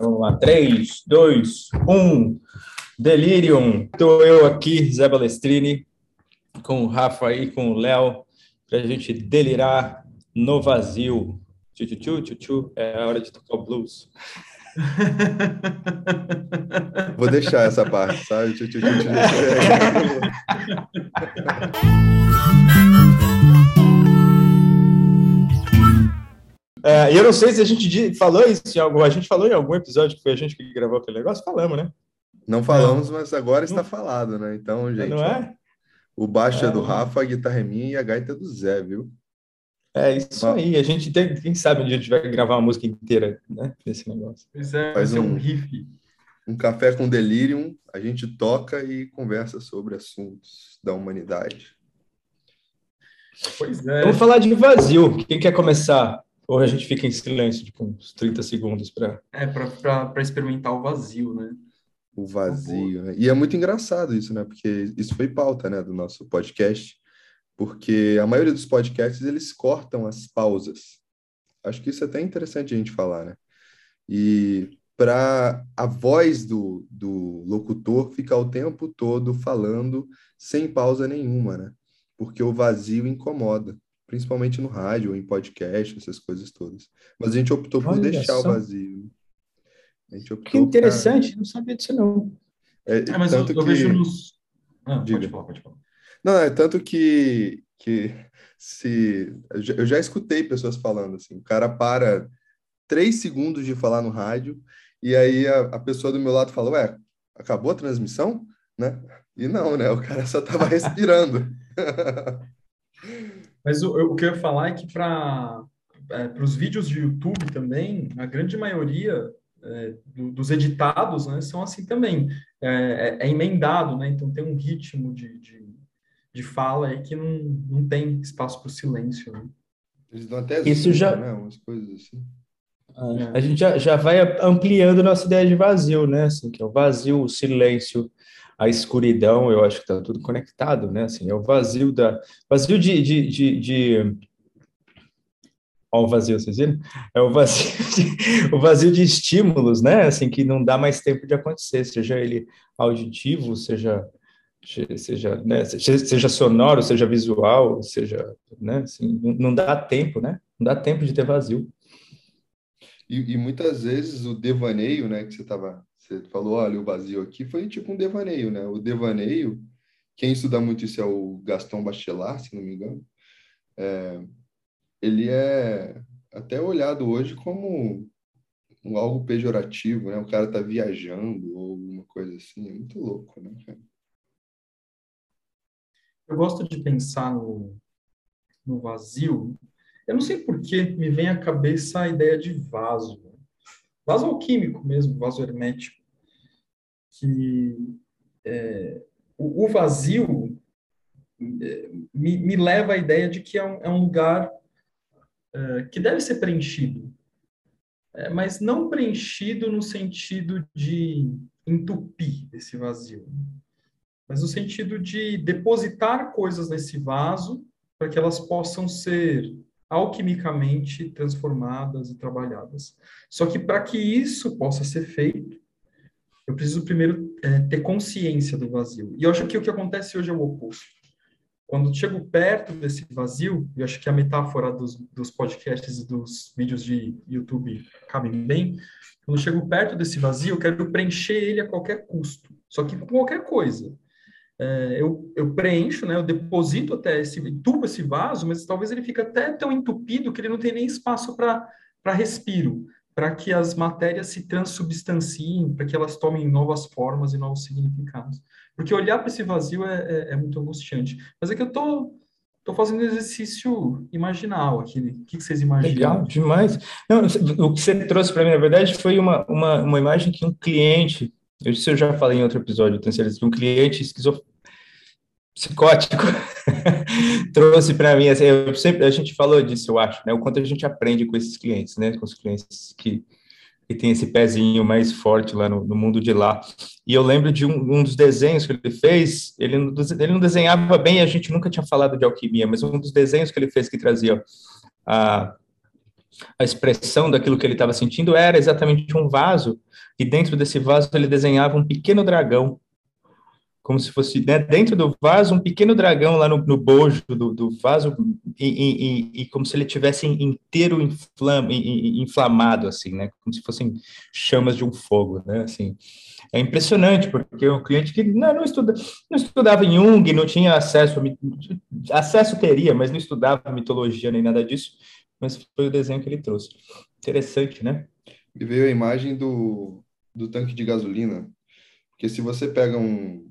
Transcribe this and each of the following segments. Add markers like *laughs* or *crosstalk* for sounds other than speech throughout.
Vamos lá, 3, 2, 1. Delirium. Estou eu aqui, Zé Balestrini, com o Rafa e com o Léo, para a gente delirar no vazio. Tchu, tchu, tchu, tchu, tchu. É a hora de tocar o blues. *laughs* Vou deixar essa parte, sabe? Tchu, tchu, tchu, tchu. *laughs* É, eu não sei se a gente falou isso em algum. A gente falou em algum episódio que foi a gente que gravou aquele negócio? Falamos, né? Não falamos, mas agora está falado, né? Então, gente. Não é? Ó, o baixo é, é do Rafa, a guitarra é minha e a gaita é do Zé, viu? É isso aí. A gente tem, quem sabe um dia a gente vai gravar uma música inteira, né? Desse negócio. Pois é, Faz um, um riff. Um café com delirium, a gente toca e conversa sobre assuntos da humanidade. Pois é. Vamos falar de vazio. Quem quer começar? Ou a gente fica em silêncio, tipo, uns 30 segundos para. É, para experimentar o vazio, né? O vazio. Né? E é muito engraçado isso, né? Porque isso foi pauta, né, do nosso podcast. Porque a maioria dos podcasts, eles cortam as pausas. Acho que isso é até interessante a gente falar, né? E para a voz do, do locutor ficar o tempo todo falando sem pausa nenhuma, né? Porque o vazio incomoda principalmente no rádio ou em podcast, essas coisas todas. Mas a gente optou por Olha deixar só. o vazio. A gente optou Que interessante, não sabia disso não. pra- É, É, mas eu, tanto eu que... vejo nos. Ah, pode falar, pode falar. Não, é tanto que, que se... Eu já, eu já escutei pessoas falando assim, o cara para três segundos de falar no rádio e aí a, a pessoa do meu lado fala, ué, acabou a transmissão? Né? E não, né? O cara só tava *laughs* respirando. *laughs* Mas o, o que eu ia falar é que para para os vídeos de YouTube também, a grande maioria é, do- dos editados né, são assim também. É, é- é emendado, né? Então tem um ritmo de, de, de fala aí que não, não tem espaço para o silêncio. Né? Eles dão até Isso já- né? Umas coisas assim. A gente já, já vai ampliando nossa ideia de vazio, né? Assim, que é o vazio, o silêncio, a escuridão, eu acho que está tudo conectado, né? Assim, é o vazio da. Vazio de. de, de, de... O vazio, vocês viram? É o vazio *laughs* de, o vazio de estímulos, né? Assim, que não dá mais tempo de acontecer, seja ele auditivo, seja. Seja, né, seja, sonoro, seja visual, seja, né, assim, não dá tempo, né? Não dá tempo de ter vazio. E, e muitas vezes o devaneio, né, que você tava, você falou, olha, o vazio aqui foi tipo um devaneio, né? O devaneio, quem estuda muito isso é o Gaston Bachelard, se não me engano. É, ele é até olhado hoje como algo pejorativo, né? O cara tá viajando ou alguma coisa assim, é muito louco, né? Eu gosto de pensar no, no vazio. Eu não sei por que me vem à cabeça a ideia de vaso. Vaso alquímico mesmo, vaso hermético. Que é, o, o vazio é, me, me leva à ideia de que é um, é um lugar é, que deve ser preenchido. É, mas não preenchido no sentido de entupir esse vazio mas no sentido de depositar coisas nesse vaso para que elas possam ser alquimicamente transformadas e trabalhadas. Só que para que isso possa ser feito, eu preciso primeiro é, ter consciência do vazio. E eu acho que o que acontece hoje é o oposto. Quando chego perto desse vazio, eu acho que a metáfora dos, dos podcasts e dos vídeos de YouTube cabem bem. Quando chego perto desse vazio, eu quero preencher ele a qualquer custo. Só que com qualquer coisa é, eu, eu preencho, né, eu deposito até esse, entupo esse vaso, mas talvez ele fique até tão entupido que ele não tem nem espaço para respiro, para que as matérias se transubstanciem, para que elas tomem novas formas e novos significados. Porque olhar para esse vazio é, é, é muito angustiante. Mas é que eu tô, tô fazendo exercício imaginal aqui. né? O que, que vocês imaginam? Legal, demais. Não, o que você trouxe para mim, na verdade, foi uma, uma, uma imagem que um cliente, eu, isso eu já falei em outro episódio, tenho um cliente esquizo, psicótico *laughs* trouxe para mim, assim, eu sempre, a gente falou disso, eu acho, né, o quanto a gente aprende com esses clientes, né, com os clientes que, que tem esse pezinho mais forte lá no, no mundo de lá. E eu lembro de um, um, dos desenhos que ele fez, ele, ele não desenhava bem, a gente nunca tinha falado de alquimia, mas um dos desenhos que ele fez que trazia a a expressão daquilo que ele estava sentindo era exatamente um vaso, e dentro desse vaso ele desenhava um pequeno dragão, como se fosse né, dentro do vaso um pequeno dragão lá no, no bojo do, do vaso, e, e, e, como se ele tivesse inteiro inflam, inflamado, assim, né, como se fossem chamas de um fogo, né, assim. É impressionante, porque o cliente que não, não, estuda, não estudava em Jung, não tinha acesso, acesso teria, mas não estudava mitologia nem nada disso, mas foi o desenho que ele trouxe. Interessante, né? E veio a imagem do, do tanque de gasolina, porque se você pega um,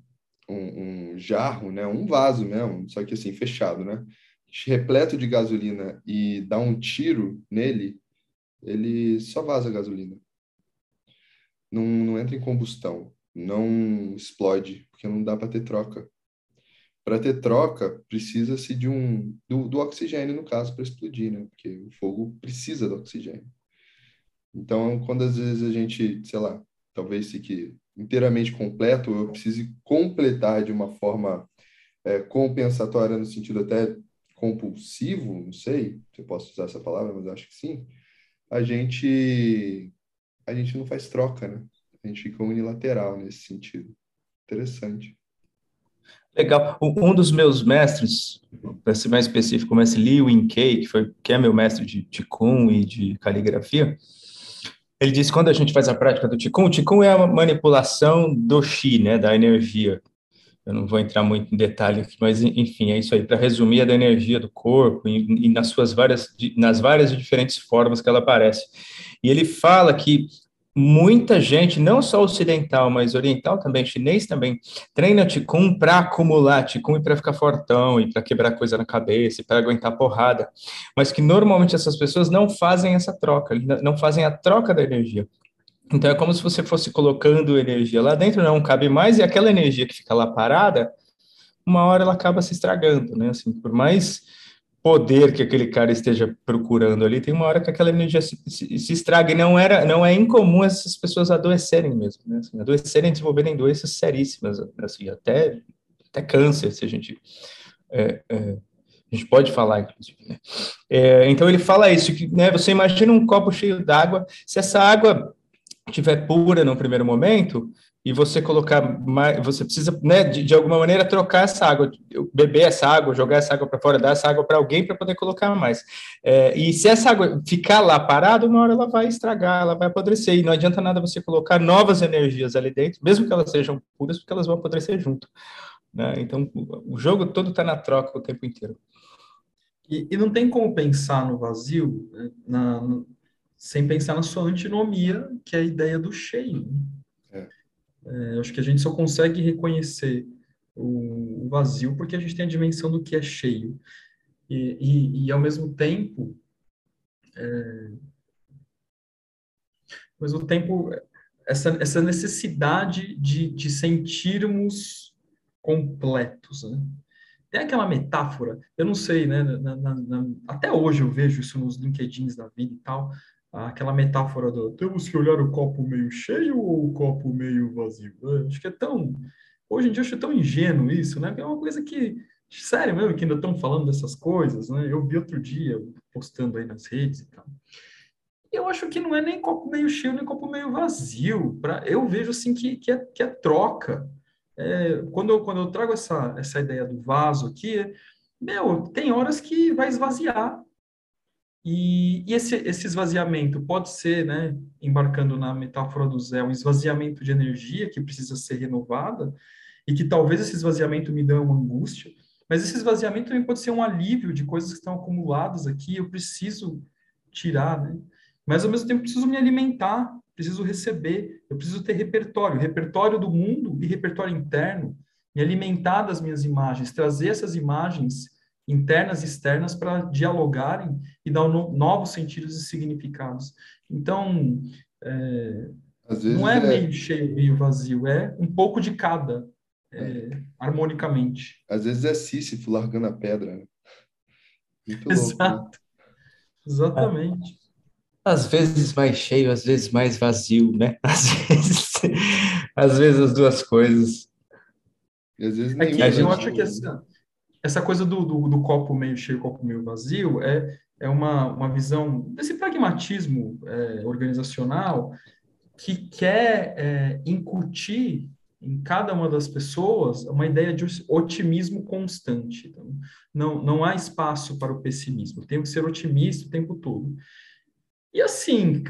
um, um jarro, né, um vaso mesmo, só que assim, fechado, né, repleto de gasolina e dá um tiro nele, ele só vaza gasolina. Não, não entra em combustão, não explode, porque não dá para ter troca. Para ter troca, precisa-se de um do, do oxigênio, no caso, para explodir, né? Porque o fogo precisa do oxigênio. Então, quando às vezes a gente, sei lá, talvez fique inteiramente completo, eu preciso completar de uma forma é, compensatória, no sentido até compulsivo, não sei se eu posso usar essa palavra, mas acho que sim, a gente, a gente não faz troca, né? A gente fica unilateral nesse sentido. Interessante. Legal. Um dos meus mestres, para ser mais específico, o mestre Liu Kei, que, foi, que é meu mestre de Qigong e de caligrafia, ele disse quando a gente faz a prática do Qigong, o Qigong é a manipulação do Qi, né, da energia. Eu não vou entrar muito em detalhe aqui, mas enfim, é isso aí, para resumir, é da energia do corpo e, e nas suas várias, nas várias diferentes formas que ela aparece. E ele fala que muita gente, não só ocidental, mas oriental também, chinês também, treina Qigong para acumular Qigong e para ficar fortão e para quebrar coisa na cabeça e para aguentar porrada, mas que normalmente essas pessoas não fazem essa troca, não fazem a troca da energia. Então é como se você fosse colocando energia lá dentro, não cabe mais, e aquela energia que fica lá parada, uma hora ela acaba se estragando, né? Assim, por mais poder que aquele cara esteja procurando ali, tem uma hora que aquela energia se, se, se estraga, e não, era, não é incomum essas pessoas adoecerem mesmo, né? Assim, adoecerem, desenvolverem doenças seríssimas, assim, até, até câncer, se a gente... É, é, a gente pode falar, inclusive, né? É, então ele fala isso, que né, você imagina um copo cheio d'água, se essa água estiver pura no primeiro momento, e você colocar mais, você precisa, né, de, de, alguma maneira trocar essa água, beber essa água, jogar essa água para fora, dar essa água para alguém para poder colocar mais. É, e se essa água ficar lá parada, uma hora ela vai estragar, ela vai apodrecer, e não adianta nada você colocar novas energias ali dentro, mesmo que elas sejam puras, porque elas vão apodrecer junto. Né? Então, o jogo todo está na troca o tempo inteiro. E, e, não tem como pensar no vazio na, na, sem pensar na sua antinomia, que é a ideia do cheio. É, acho que a gente só consegue reconhecer o, o, vazio porque a gente tem a dimensão do que é cheio. E, e, e ao mesmo tempo, é, ao mesmo tempo, essa, essa necessidade de, de sentirmos completos, né? Tem aquela metáfora, eu não sei, né? Na, na, na, até hoje eu vejo isso nos LinkedIns da vida e tal, aquela metáfora do temos que olhar o copo meio cheio ou o copo meio vazio. Eu acho que é tão. Hoje em dia acho tão ingênuo isso, né? É uma coisa que. Sério mesmo, que ainda estão falando dessas coisas, né? Eu vi outro dia postando aí nas redes e tal. Eu acho que não é nem copo meio cheio, nem copo meio vazio. Pra, eu vejo assim que, que, é, que é troca. É, quando, eu, quando eu trago essa, essa ideia do vaso aqui, é, meu, tem horas que vai esvaziar e, e esse, esse esvaziamento pode ser, né, embarcando na metáfora do Zé, um esvaziamento de energia que precisa ser renovada, e que talvez esse esvaziamento me dê uma angústia, mas esse esvaziamento também pode ser um alívio de coisas que estão acumuladas aqui, eu preciso tirar, né? Mas ao mesmo tempo preciso me alimentar, preciso receber, eu preciso ter repertório, repertório do mundo e repertório interno, me alimentar das minhas imagens, trazer essas imagens internas e externas para dialogarem e dar novos sentidos e significados. Então, é, não é, é, meio cheio, meio vazio, é um pouco de cada, é, é. harmonicamente. Às vezes é Sísifo largando a pedra. Né? Exato. Exatamente. Às vezes mais cheio, às vezes mais vazio, né? *laughs* Às vezes, às vezes as duas coisas. E às vezes Aqui, eu acho que essa, essa coisa do, do, do, copo meio cheio, copo meio vazio, é é uma, uma visão desse pragmatismo é, organizacional que quer é, incutir em cada uma das pessoas uma ideia de otimismo constante. Então, não, não há espaço para o pessimismo, tem que ser otimista o tempo todo. E assim,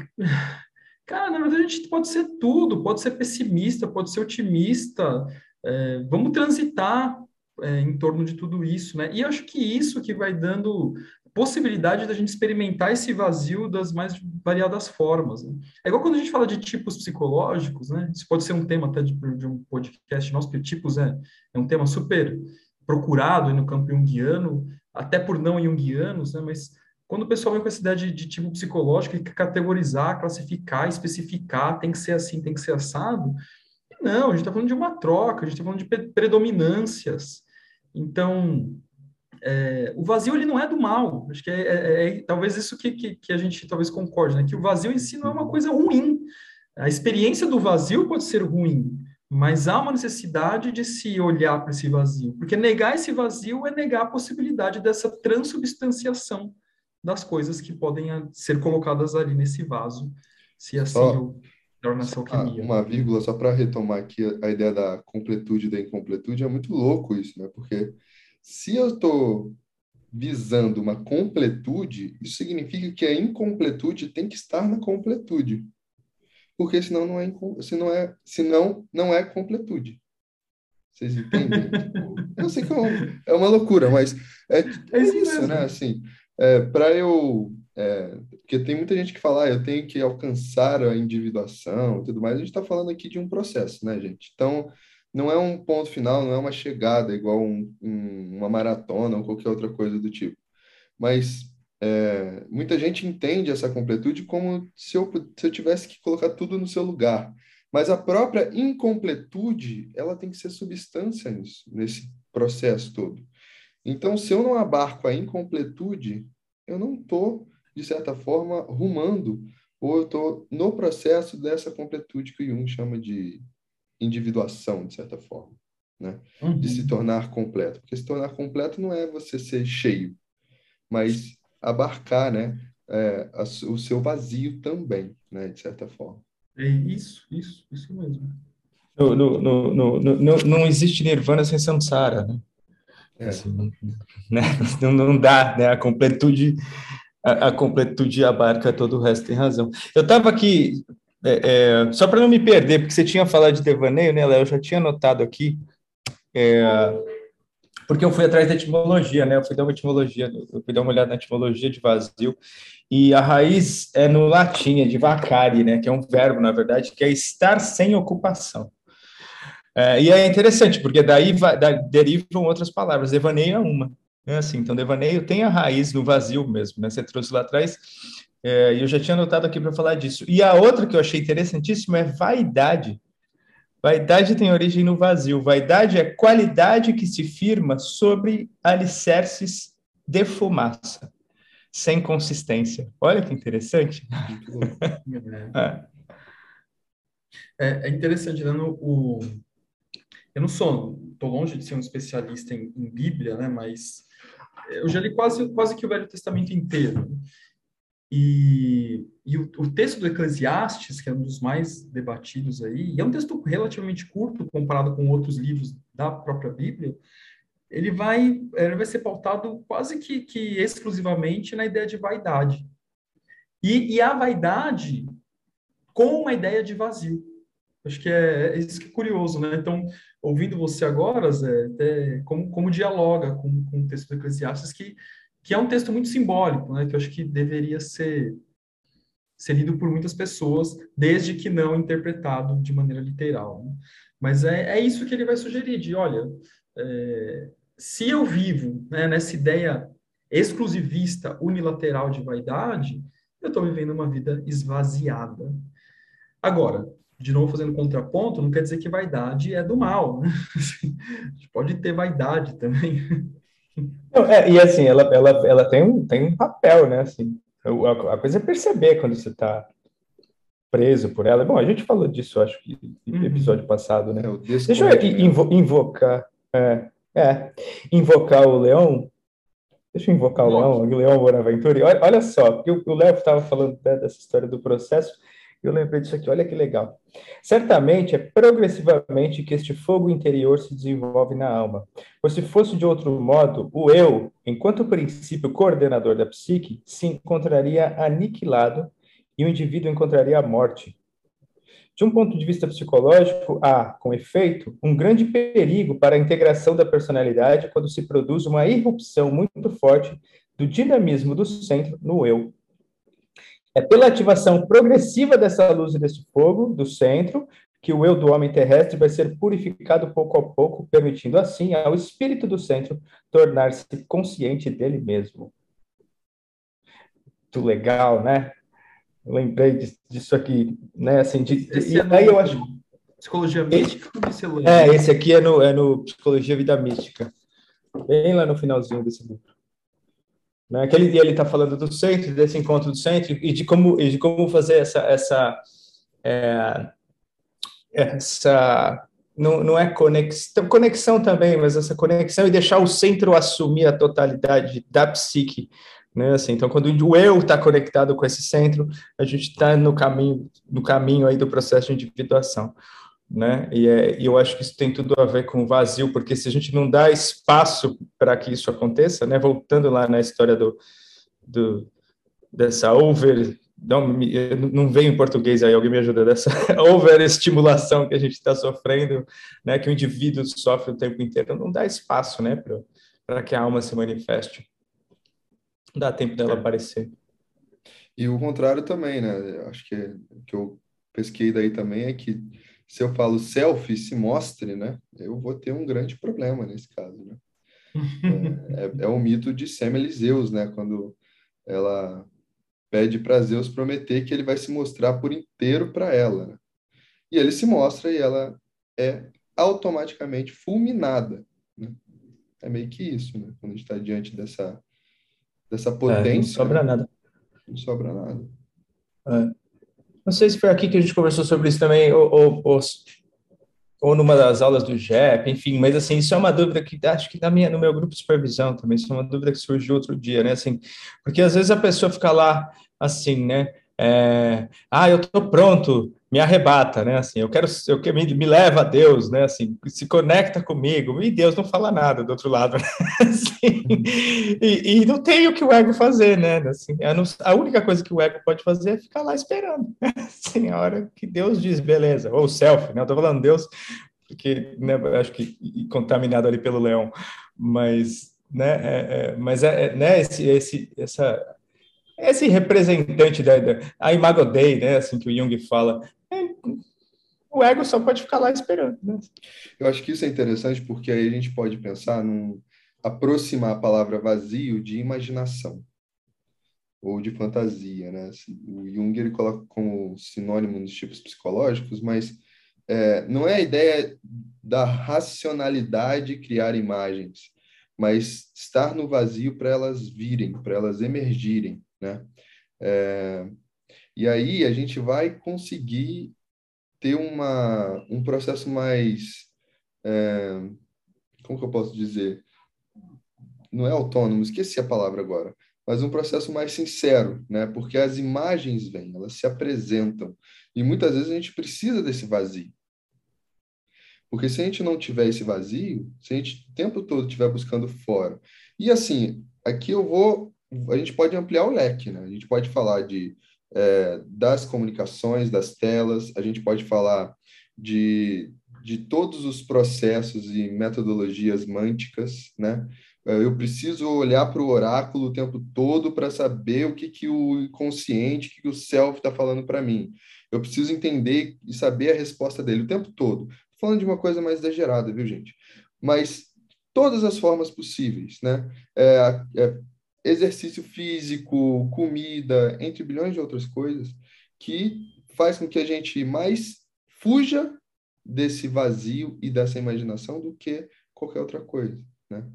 cara, na verdade a gente pode ser tudo, pode ser pessimista, pode ser otimista, é, vamos transitar é, em torno de tudo isso, né? E acho que isso que vai dando possibilidade da gente experimentar esse vazio das mais variadas formas. Né? É igual quando a gente fala de tipos psicológicos, né? Isso pode ser um tema até de, de um podcast nosso, porque tipos é, é um tema super procurado no campo junguiano, até por não junguianos, né? Mas quando o pessoal vem com essa ideia de, de tipo psicológico, e categorizar, classificar, especificar, tem que ser assim, tem que ser assado, não, a gente está falando de uma troca, a gente está falando de predominâncias. Então, é, o vazio ele não é do mal. Acho que é, é, é talvez isso que, que, que, a gente talvez concorde, né? Que o vazio em si não é uma coisa ruim. A experiência do vazio pode ser ruim, mas há uma necessidade de se olhar para esse vazio, porque negar esse vazio é negar a possibilidade dessa transubstanciação das coisas que podem ser colocadas ali nesse vaso, se assim só, alquimia. Uma vírgula só para retomar aqui a ideia da completude e da incompletude, é muito louco isso, né? Porque se eu estou visando uma completude, isso significa que a incompletude tem que estar na completude. Porque senão não é, se não é, senão não é completude. Vocês entendem? *laughs* tipo, eu sei que é, é uma loucura, mas é, é isso, né? Assim, é, para eu. É, porque tem muita gente que fala, ah, eu tenho que alcançar a individuação e tudo mais. A gente está falando aqui de um processo, né, gente? Então, não é um ponto final, não é uma chegada igual um, um, uma maratona ou qualquer outra coisa do tipo. Mas é, muita gente entende essa completude como se eu, se eu tivesse que colocar tudo no seu lugar. Mas a própria incompletude, ela tem que ser substância nisso, nesse processo todo. Então, se eu não abarco a incompletude, eu não estou, de certa forma, rumando, ou eu estou no processo dessa completude que o Jung chama de individuação, de certa forma, né? Uhum. De se tornar completo. Porque se tornar completo não é você ser cheio, mas abarcar, né? É, a, o seu vazio também, né? De certa forma. É isso, isso, isso mesmo. No, no, no, no, no, não existe nirvana sem samsara, né? É. Assim, não, né? *laughs* não, não dá, né? A completude, a, a completude abarca todo o resto, tem razão. Eu estava aqui é, é, só para não me perder, porque você tinha falado de devaneio, né, Léo? Eu já tinha notado aqui, é, porque eu fui atrás da etimologia, né? Eu fui dar uma etimologia, eu fui dar uma olhada na etimologia de vazio, e a raiz é no latim, é de vacare, né? Que é um verbo, na verdade, que é estar sem ocupação. É, e é interessante, porque daí va, da, derivam outras palavras. Devaneio é uma. Né? Assim, então, devaneio tem a raiz no vazio mesmo, né? Você trouxe lá atrás é, eu já tinha anotado aqui para falar disso. E a outra que eu achei interessantíssima é vaidade. Vaidade tem origem no vazio. Vaidade é qualidade que se firma sobre alicerces de fumaça, sem consistência. Olha que interessante. é. É, é interessante, né? o, eu não sou, estou longe de ser um especialista em, em, Bíblia, né? Mas eu já li quase, quase que o Velho Testamento inteiro. E, e o, o, texto do Eclesiastes, que é um dos mais debatidos aí, e é um texto relativamente curto comparado com outros livros da própria Bíblia, ele vai, ele vai ser pautado quase que, que exclusivamente na ideia de vaidade. E, e, a vaidade com uma ideia de vazio. Acho que é, é isso que é curioso, né? Então, ouvindo você agora, Zé, é, como, como dialoga com, com o texto do Eclesiastes, que que é um texto muito simbólico, né, que eu acho que deveria ser, ser lido por muitas pessoas, desde que não interpretado de maneira literal. Né? Mas é, é isso que ele vai sugerir, de, olha, é, se eu vivo né, nessa ideia exclusivista, unilateral de vaidade, eu estou vivendo uma vida esvaziada. Agora, de novo fazendo contraponto, não quer dizer que vaidade é do mal. Né? A *laughs* gente pode ter vaidade também. Não, é, e assim, ela, ela, ela tem, um, tem um papel, né? Assim, a, a coisa é perceber quando você está preso por ela. Bom, a gente falou disso, acho que no uhum. episódio passado, né? É, Deixa eu invo, invocar, é, é, invocar o leão Deixa eu invocar o Leão, o Leão Bonaventura. Olha, olha só, o Léo estava falando né, dessa história do processo, eu lembrei disso aqui, olha que legal. Certamente é progressivamente que este fogo interior se desenvolve na alma. Pois se fosse de outro modo, o eu, enquanto princípio coordenador da psique, se encontraria aniquilado e o indivíduo encontraria a morte. De um ponto de vista psicológico, há, com efeito, um grande perigo para a integração da personalidade quando se produz uma irrupção muito forte do dinamismo do centro no eu. É pela ativação progressiva dessa luz e desse fogo do centro que o eu do homem terrestre vai ser purificado pouco a pouco, permitindo assim ao espírito do centro tornar-se consciente dele mesmo. Muito legal, né? lembrei disso aqui, né? Assim, de, esse e é aí eu acho. Psicologia Mística É, esse aqui é no, é no Psicologia Vida Mística. Bem lá no finalzinho desse livro. Né? Aquele dia ele está falando do centro, desse encontro do centro, e de como, e de como fazer essa. essa é, essa não, não é conexão, conexão também, mas essa conexão e deixar o centro assumir a totalidade da psique, né? Assim, então, quando o eu está conectado com esse centro, a gente está no caminho, no caminho aí do processo de individuação. Né? E, é, e eu acho que isso tem tudo a ver com o vazio, porque se a gente não dá espaço para que isso aconteça, né? voltando lá na história do, do dessa over não, não veio em português aí, alguém me ajuda dessa *laughs* overestimulação que a gente está sofrendo, né, que o indivíduo sofre o tempo inteiro, não dá espaço, né, para que a alma se manifeste. Não dá tempo dela é. aparecer. E o contrário também, né? Acho que o que eu pesquei daí também é que se eu falo selfie, se mostre, né? Eu vou ter um grande problema nesse caso, né? *laughs* é, é, é o mito de Semelizeus, né? Quando ela pede para Zeus prometer que ele vai se mostrar por inteiro para ela. Né? E ele se mostra e ela é automaticamente fulminada. Né? É meio que isso, né? Quando a gente está diante dessa dessa potência. É, não sobra nada. Não sobra nada. É. Não sei se foi aqui que a gente conversou sobre isso também, ou, ou, ou, ou numa das aulas do JEP, enfim, mas assim, isso é uma dúvida que acho que na minha, no meu grupo de supervisão também, isso é uma dúvida que surgiu outro dia, né? Assim, porque às vezes a pessoa fica lá assim, né? É, ah, eu estou pronto, me arrebata, né? Assim, eu quero, eu que me, me leva a Deus, né? Assim, se conecta comigo e Deus não fala nada do outro lado, né? *laughs* assim, e, e, não tem o que o ego fazer, né? Assim, a, não, a, única coisa que o ego pode fazer é ficar lá esperando, né? *laughs* assim, a hora que Deus diz, beleza, ou self, né? Eu tô falando Deus porque, né? Acho que contaminado ali pelo leão, mas, né? É, é, mas é, é, né? Esse, esse, essa esse representante da, da a Imago Dei, né, assim que o Jung fala, o ego só pode ficar lá esperando. Né? Eu acho que isso é interessante porque aí a gente pode pensar num aproximar a palavra vazio de imaginação ou de fantasia, né? Assim, o Jung ele coloca como sinônimo nos tipos psicológicos, mas é, não é a ideia da racionalidade criar imagens, mas estar no vazio para elas virem, para elas emergirem né? É, e aí a gente vai conseguir ter uma, um processo mais, é, como que eu posso dizer? Não é autônomo, esqueci a palavra agora, mas um processo mais sincero, né? Porque as imagens vêm, elas se apresentam. E muitas vezes a gente precisa desse vazio. Porque se a gente não tiver esse vazio, se a gente o tempo todo estiver buscando fora. E assim, aqui eu vou a gente pode ampliar o leque, né? A gente pode falar de, é, das comunicações, das telas, a gente pode falar de, de todos os processos e metodologias mânticas, né? É, eu preciso olhar para o oráculo o tempo todo para saber o que, que o inconsciente, o que, que o self está falando para mim. Eu preciso entender e saber a resposta dele o tempo todo. Tô falando de uma coisa mais exagerada, viu, gente? Mas todas as formas possíveis, né? É, é, exercício físico, comida, entre bilhões de outras coisas, que faz com que a gente mais fuja desse vazio e dessa imaginação do que qualquer outra coisa, né?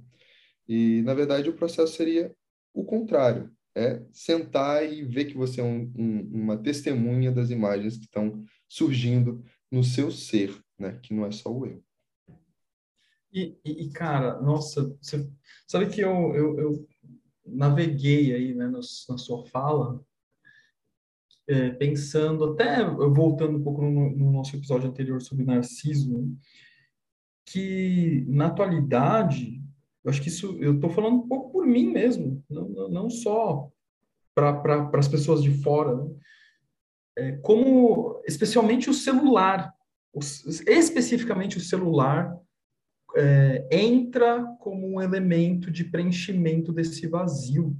E, na verdade, o processo seria o contrário, é sentar e ver que você é um, um, uma testemunha das imagens que estão surgindo no seu ser, né? Que não é só o eu. E, e, cara, nossa, você, sabe que eu, eu, eu naveguei aí né, na, na sua fala, é, pensando, até voltando um pouco no, no, nosso episódio anterior sobre Narciso, né, que na atualidade, eu acho que isso, eu estou falando um pouco por mim mesmo, não, não só para pra, as pessoas de fora, né? é, como especialmente o celular, especificamente o celular, é, entra como um elemento de preenchimento desse vazio.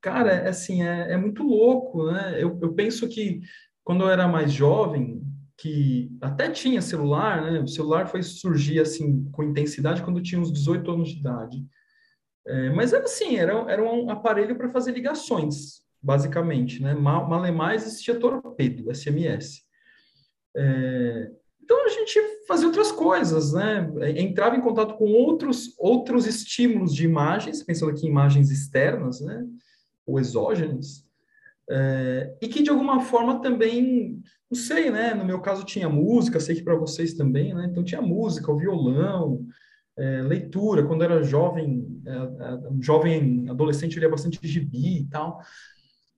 Cara, é, assim, é, é muito louco, né? Eu, eu penso que quando eu era mais jovem, que até tinha celular, né? O celular foi surgir assim com intensidade quando eu tinha uns 18 anos de idade. É, mas era assim, era, era um aparelho para fazer ligações, basicamente, né? Malemais existia torpedo, SMS. É, então a gente fazia outras coisas, né? Entrava em contato com outros outros estímulos de imagens, pensando aqui em imagens externas, né? Ou exógenas, é, e que de alguma forma também, não sei, né? No meu caso tinha música, sei que para vocês também, né? Então tinha música, o violão, é, leitura. Quando era jovem, é, é jovem adolescente, eu lia bastante gibi e tal.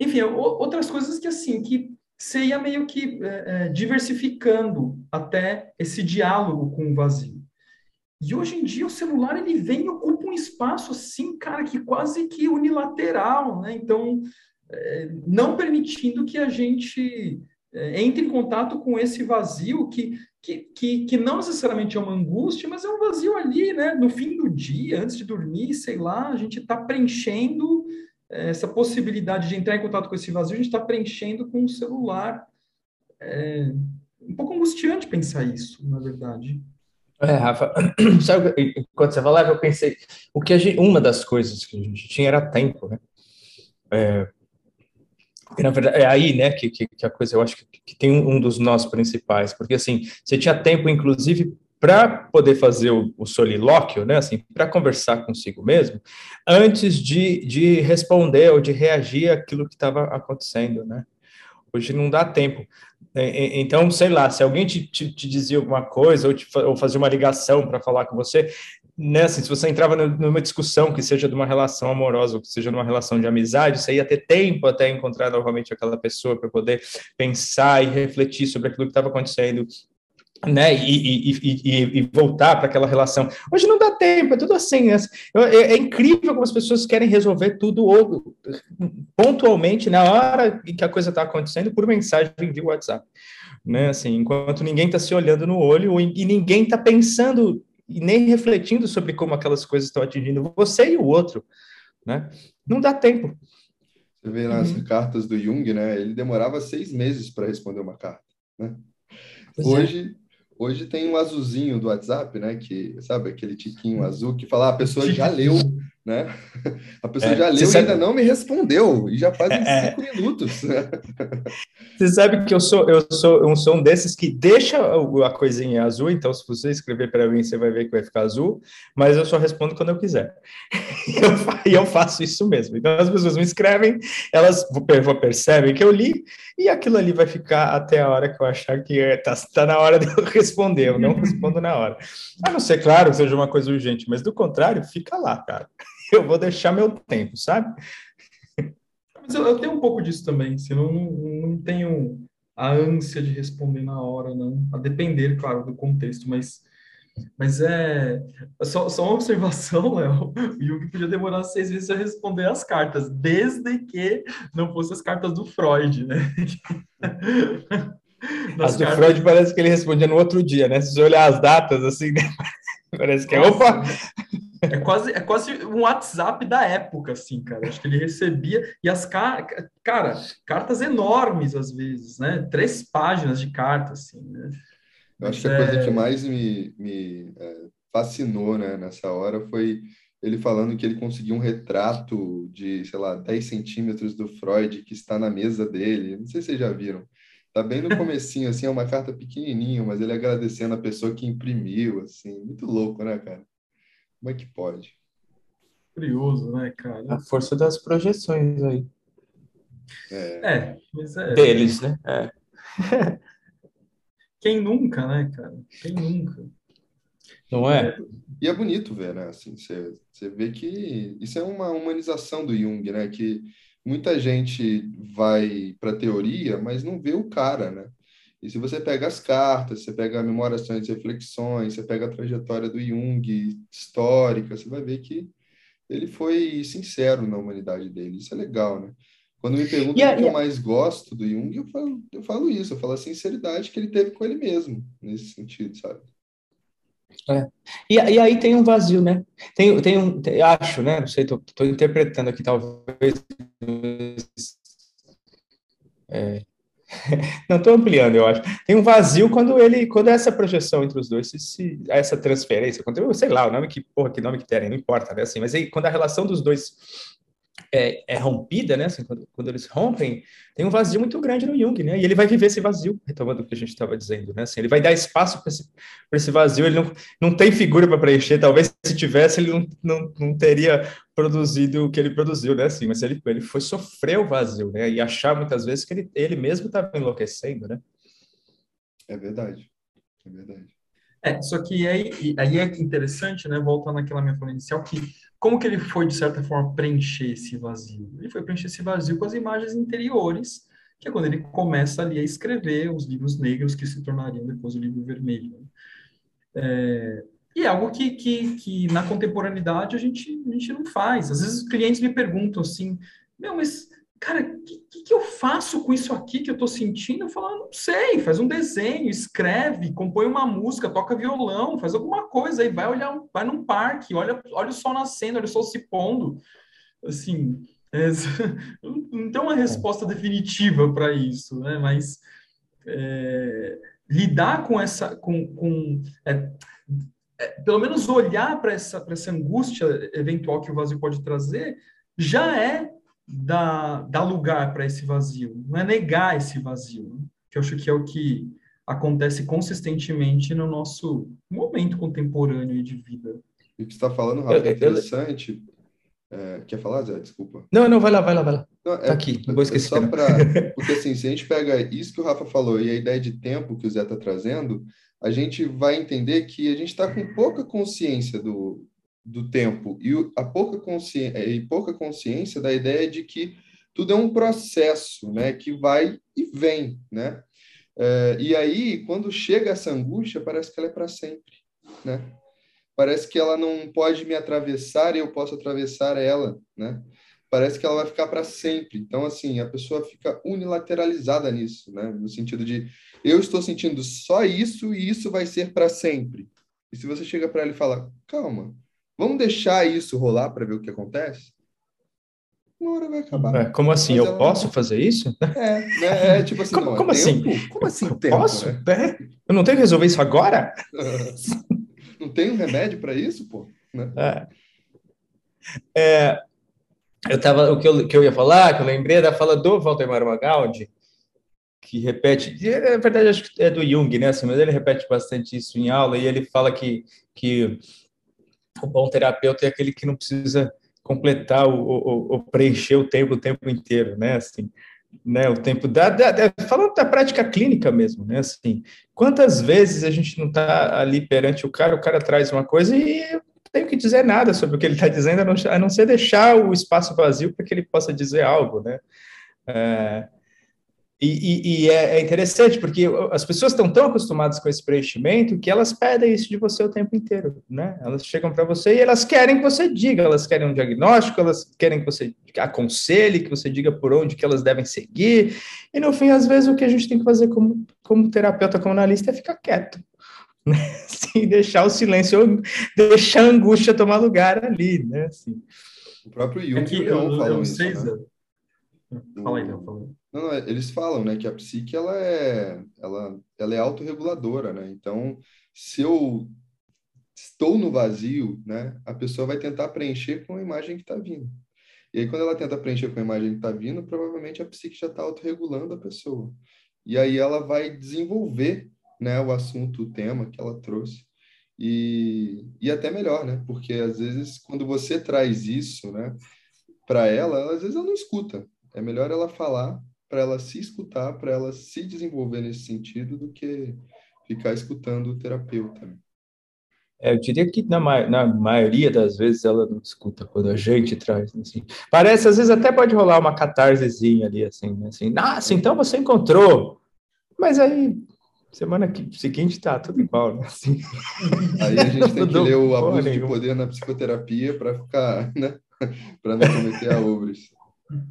Enfim, outras coisas que assim que você ia meio que é, é, diversificando até esse diálogo com o vazio. E hoje em dia o celular ele vem e ocupa um espaço assim, cara, que quase que unilateral, né? Então, é, não permitindo que a gente é, entre em contato com esse vazio que, que, que, que não necessariamente é uma angústia, mas é um vazio ali, né? No fim do dia, antes de dormir, sei lá, a gente está preenchendo essa possibilidade de entrar em contato com esse vazio, a gente está preenchendo com o celular. É um pouco angustiante pensar isso, na verdade. É, Rafa, *clears throat* sabe, enquanto você falava, eu pensei, o que gente, uma das coisas que a gente tinha era tempo, né? É, na verdade, é aí, né, que, que, que a coisa, eu acho que, que tem um dos nós principais, porque assim, você tinha tempo, inclusive, para poder fazer o, o, solilóquio, né, assim, para conversar consigo mesmo, antes de, de responder ou de reagir àquilo que estava acontecendo, né? Hoje não dá tempo. Então, sei lá, se alguém te, te, te dizia alguma coisa ou, te, ou fazia uma ligação para falar com você, né, assim, se você entrava numa discussão que seja de uma relação amorosa ou que seja de uma relação de amizade, você ia ter tempo até encontrar novamente aquela pessoa para poder pensar e refletir sobre aquilo que estava acontecendo né, e, e, e, e voltar para aquela relação. Hoje não dá tempo, é tudo assim. Né? É, é, incrível como as pessoas querem resolver tudo pontualmente, na hora em que a coisa está acontecendo, por mensagem via WhatsApp. Né, assim, enquanto ninguém está se olhando no olho e ninguém está pensando e nem refletindo sobre como aquelas coisas estão atingindo você e o outro. Né? Não dá tempo. Você vê nas uhum. cartas do Jung, né? Ele demorava seis meses para responder uma carta. Né? É. Hoje, é Hoje tem um azulzinho do WhatsApp, né? Que, sabe, aquele tiquinho azul que fala, ah, a pessoa já leu, né? *laughs* A pessoa é, já leu e sabe... ainda não me respondeu, e já fazem *laughs* é, cinco minutos. *laughs* Você sabe que eu sou, eu sou, eu sou um desses que deixa a coisinha azul, então se você escrever para mim, você vai ver que vai ficar azul, mas eu só respondo quando eu quiser. E eu, eu faço isso mesmo. Então as pessoas me escrevem, elas percebem que eu li, e aquilo ali vai ficar até a hora que eu achar que está tá na hora de eu responder, eu não respondo na hora. A não ser, claro, que seja uma coisa urgente, mas do contrário, fica lá, cara. *laughs* eu vou deixar meu tempo, sabe? Mas eu, eu tenho um pouco disso também, senão não, não tenho a ânsia de responder na hora, não. A depender, claro, do contexto, mas, mas é só, só uma observação, *laughs* Léo. O Jung podia demorar seis meses a responder as cartas, desde que não fossem as cartas do Freud, né? *laughs* as do cartas... Freud parece que ele respondia no outro dia, né? Se você olhar as datas, assim, né? parece que é, opa, é quase, é quase um WhatsApp da época, assim, cara. Acho que ele recebia. E as cartas, cara, cartas enormes às vezes, né? Três páginas de cartas, assim, né? Eu acho que a é... coisa que mais me, me é, fascinou, né, nessa hora foi ele falando que ele conseguiu um retrato de, sei lá, 10 centímetros do Freud que está na mesa dele. Não sei se vocês já viram. Tá bem no comecinho, assim, é uma carta pequenininha, mas ele agradecendo a pessoa que imprimiu, assim. Muito louco, né, cara? Como é que pode? Curioso, né, cara? A força das projeções aí. É, é mas é. Deles, né? É. *laughs* Quem nunca, né, cara? Quem nunca? Não é? E é bonito ver, né? Assim, você, você vê que isso é uma humanização do Jung, né? Que muita gente vai para a teoria, mas não vê o cara, né? E se você pega as cartas, você pega memórias e reflexões, você pega a trajetória do Jung histórica, você vai ver que ele foi sincero na humanidade dele. Isso é legal, né? Quando me perguntam o que eu mais gosto do Jung, eu falo, eu falo isso, eu falo a sinceridade que ele teve com ele mesmo, nesse sentido, sabe? É. E, e, aí tem um vazio, né? Tem, tem um, tem, acho, né? Não sei, estou interpretando aqui, talvez. É, *laughs* não estou ampliando, eu acho. Tem um vazio quando ele, quando essa projeção entre os dois, se, se essa transferência, quando sei lá, o nome que, porra, que nome que terem, não importa, né? Assim, mas aí quando a relação dos dois é, é, rompida, né? Assim, quando, quando, eles rompem, tem um vazio muito grande no Jung, né? E ele vai viver esse vazio, retomando o que a gente estava dizendo, né? Assim, ele vai dar espaço para esse, esse vazio, ele não, não tem figura para preencher, talvez se tivesse, ele não, não, não teria produzido o que ele produziu, né? Assim, mas ele, ele foi sofrer o vazio, né? E achar muitas vezes que ele, ele mesmo estava enlouquecendo, né? É verdade, é verdade. É, só que aí, aí é interessante, né? Voltando naquela minha fala inicial, que como que ele foi, de certa forma, preencher esse vazio? Ele foi preencher esse vazio com as imagens interiores, que é quando ele começa ali a escrever os livros negros que se tornariam depois o livro vermelho. É, e é algo que, que, que, na contemporaneidade a gente, a gente não faz. Às vezes os clientes me perguntam assim, meu, mas cara, o que, que, eu faço com isso aqui que eu estou sentindo? Eu falo, ah, não sei, faz um desenho, escreve, compõe uma música, toca violão, faz alguma coisa aí, vai olhar, vai num parque, olha, olha o sol nascendo, olha o sol se pondo. Assim, é, *laughs* não tem uma resposta definitiva para isso, né? Mas é, lidar com essa, com, com é, é pelo menos olhar para essa, essa angústia eventual que o vazio pode trazer, já é dar, dar lugar para esse vazio, não é negar esse vazio, né? que eu acho que é o que acontece consistentemente no nosso momento contemporâneo de vida. E o que você está falando, Rafa, é interessante. É, quer falar, Zé? Desculpa. Não, não, vai lá, vai lá, vai lá. Não, é, tá aqui, não vou esquecer. É só pra, porque assim, se a gente pega isso que o Rafa falou e a ideia de tempo que o Zé está trazendo, a gente vai entender que a gente está com pouca consciência do, do tempo e a pouca consciência, e pouca consciência da ideia de que tudo é um processo, né, que vai e vem, né? É, e aí, quando chega essa angústia, parece que ela é para sempre, né? Parece que ela não pode me atravessar e eu posso atravessar ela, né? Parece que ela vai ficar para sempre. Então, assim, a pessoa fica unilateralizada nisso, né? No sentido de eu estou sentindo só isso e isso vai ser para sempre. E se você chega para ela e fala, calma, Vamos deixar isso rolar para ver o que acontece? Uma hora vai acabar. É, como assim? Mas eu posso fazer isso? É, né? é tipo assim. Como, não, como assim? Como assim tempo? Posso? Né? É. Eu não tenho que resolver isso agora? *laughs* não tem um remédio para isso, pô? Né? É. é. eu tava, o que eu, que eu ia falar, que eu lembrei da fala do Valdemar Magaldi, que repete, na verdade acho que é do Jung, né, assim, mas ele repete bastante isso em aula, e ele fala que, que o bom terapeuta é aquele que não precisa completar ou, preencher o tempo o tempo inteiro, né? Assim, né? O tempo da, da, da, falando da prática clínica mesmo, né? Assim, quantas vezes a gente não está ali perante o cara, o cara traz uma coisa e eu tenho que dizer nada sobre o que ele está dizendo, a não, a não ser deixar o espaço vazio para que ele possa dizer algo, né? É, e, e, e é, é, interessante porque as pessoas estão tão acostumadas com esse preenchimento que elas pedem isso de você o tempo inteiro, né? Elas chegam para você e elas querem que você diga, elas querem um diagnóstico, elas querem que você aconselhe, que você diga por onde que elas devem seguir. E no fim, às vezes, o que a gente tem que fazer como, como terapeuta, como analista, é ficar quieto. *laughs* Né? Assim, deixar o silêncio, deixar a angústia tomar lugar ali, né? Assim. O próprio Jung é que eu, eu, eu né? Fala aí, Léo, fala. Não, não, eles falam, né, que a psique ela é, ela, ela é autorreguladora, né? Então, se eu estou no vazio, né, a pessoa vai tentar preencher com a imagem que está vindo. E aí, quando ela tenta preencher com a imagem que está vindo, provavelmente a psique já está autorregulando a pessoa. E aí ela vai desenvolver, né, o assunto, o tema que ela trouxe. E, e até melhor, né? Porque às vezes, quando você traz isso, né, para ela, às vezes ela não escuta. É melhor ela falar para ela se escutar, para ela se desenvolver nesse sentido, do que ficar escutando o terapeuta. É, eu diria que na, na, maioria das vezes ela não escuta quando a gente traz, assim. Parece, às vezes até pode rolar uma catarsezinha ali, assim, né? assim, nossa, então você encontrou. Mas aí, semana que, seguinte tá tudo igual, né? Assim. Aí a gente tem que *laughs* ler o abuso de poder na psicoterapia para ficar, né? *laughs* para não cometer a obras.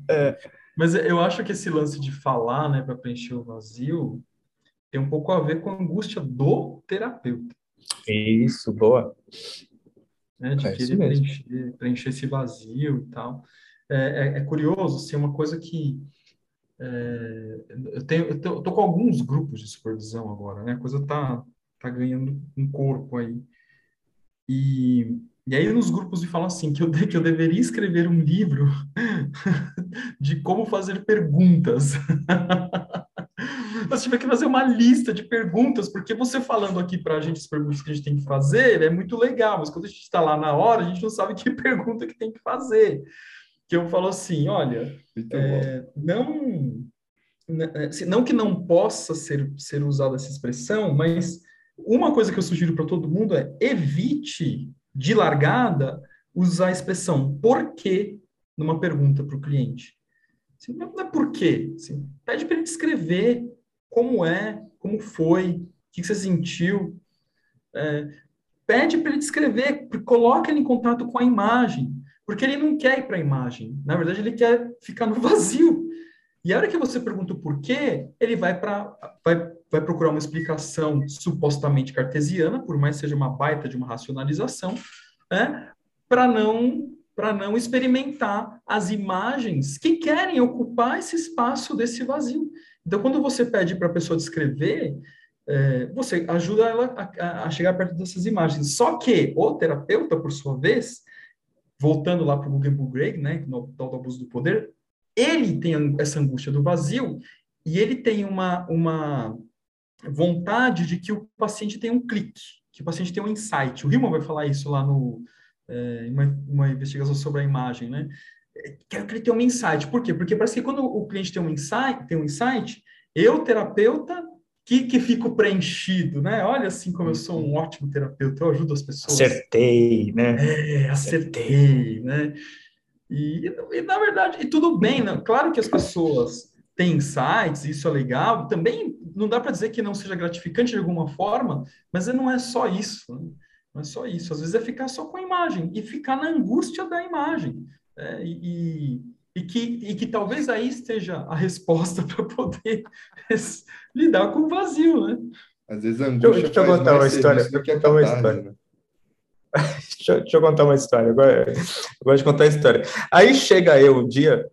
É. Mas eu acho que esse lance de falar, né, para preencher o vazio, tem um pouco a ver com a angústia do terapeuta. Isso, boa. Né, de é querer preencher, preencher, esse vazio e tal. É, é, é curioso, assim, uma coisa que é, eu tenho, eu tô, eu tô, com alguns grupos de supervisão agora, né? A coisa tá, tá ganhando um corpo aí. E, e aí nos grupos me falam assim que eu, que eu deveria escrever um livro *laughs* de como fazer perguntas. Você tiver que fazer uma lista de perguntas, porque você falando aqui para a gente as perguntas que a gente tem que fazer é muito legal, mas quando a gente está lá na hora, a gente não sabe que *laughs* pergunta que tem que fazer. Que eu falo assim, olha, é, não, é, não que não possa ser, ser usada essa expressão, mas uma coisa que eu sugiro para todo mundo é evite, de largada, usar a expressão por quê numa pergunta para o cliente. Assim, não é por quê. Assim, pede para ele descrever como é, como foi, o que você sentiu. É, pede para ele descrever, coloca ele em contato com a imagem, porque ele não quer ir para a imagem. Na verdade, ele quer ficar no *laughs* vazio. E a hora que você pergunta o porquê, ele vai para vai, vai procurar uma explicação supostamente cartesiana, por mais que seja uma baita de uma racionalização, né, para não para não experimentar as imagens que querem ocupar esse espaço desse vazio. Então, quando você pede para a pessoa descrever, é, você ajuda ela a, a, chegar perto dessas imagens. Só que o terapeuta, por sua vez, voltando lá para o Guggenheim Greg, né, no tal do abuso do poder, ele tem essa angústia do vazio e ele tem uma, uma vontade de que o paciente tenha um clique, que o paciente tenha um insight. O Riemann vai falar isso lá no é, uma, uma investigação sobre a imagem, né? quero que ele tenha um insight. Por quê? Porque parece que quando o cliente tem um insight, tem um insight, eu, terapeuta, que, que fico preenchido, né? Olha assim como eu sou um uhum. ótimo terapeuta, eu ajudo as pessoas. Acertei, né? É, acertei, né? E, e na verdade, e tudo bem, né? Claro que as pessoas têm insights, isso é legal, também não dá para dizer que não seja gratificante de alguma forma, mas não é só isso, né? não é só isso. Às vezes é ficar só com a imagem e ficar na angústia da imagem. É, e, e, que, e que talvez aí esteja a resposta *laughs* para poder lidar com o vazio, né? Às vezes a angústia deixa, deixa eu contar uma história. Do que a uma história. Né? *laughs* deixa, eu, deixa, eu contar uma história. Agora, eu gosto de contar a história. Aí chega eu um dia